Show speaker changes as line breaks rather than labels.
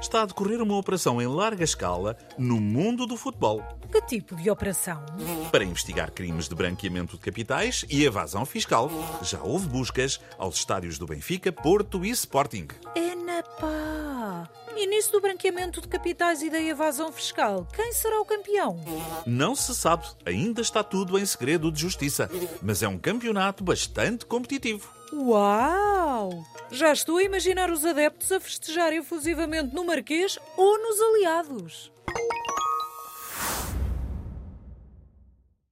está a decorrer uma operação em larga escala no mundo do futebol
Que tipo de operação?
para investigar crimes de branqueamento de capitais e evasão fiscal. Já houve buscas aos estádios do Benfica, Porto e Sporting.
É na pá! E nisso do branqueamento de capitais e da evasão fiscal, quem será o campeão?
Não se sabe, ainda está tudo em segredo de justiça, mas é um campeonato bastante competitivo.
Uau! Já estou a imaginar os adeptos a festejar efusivamente no Marquês ou nos Aliados.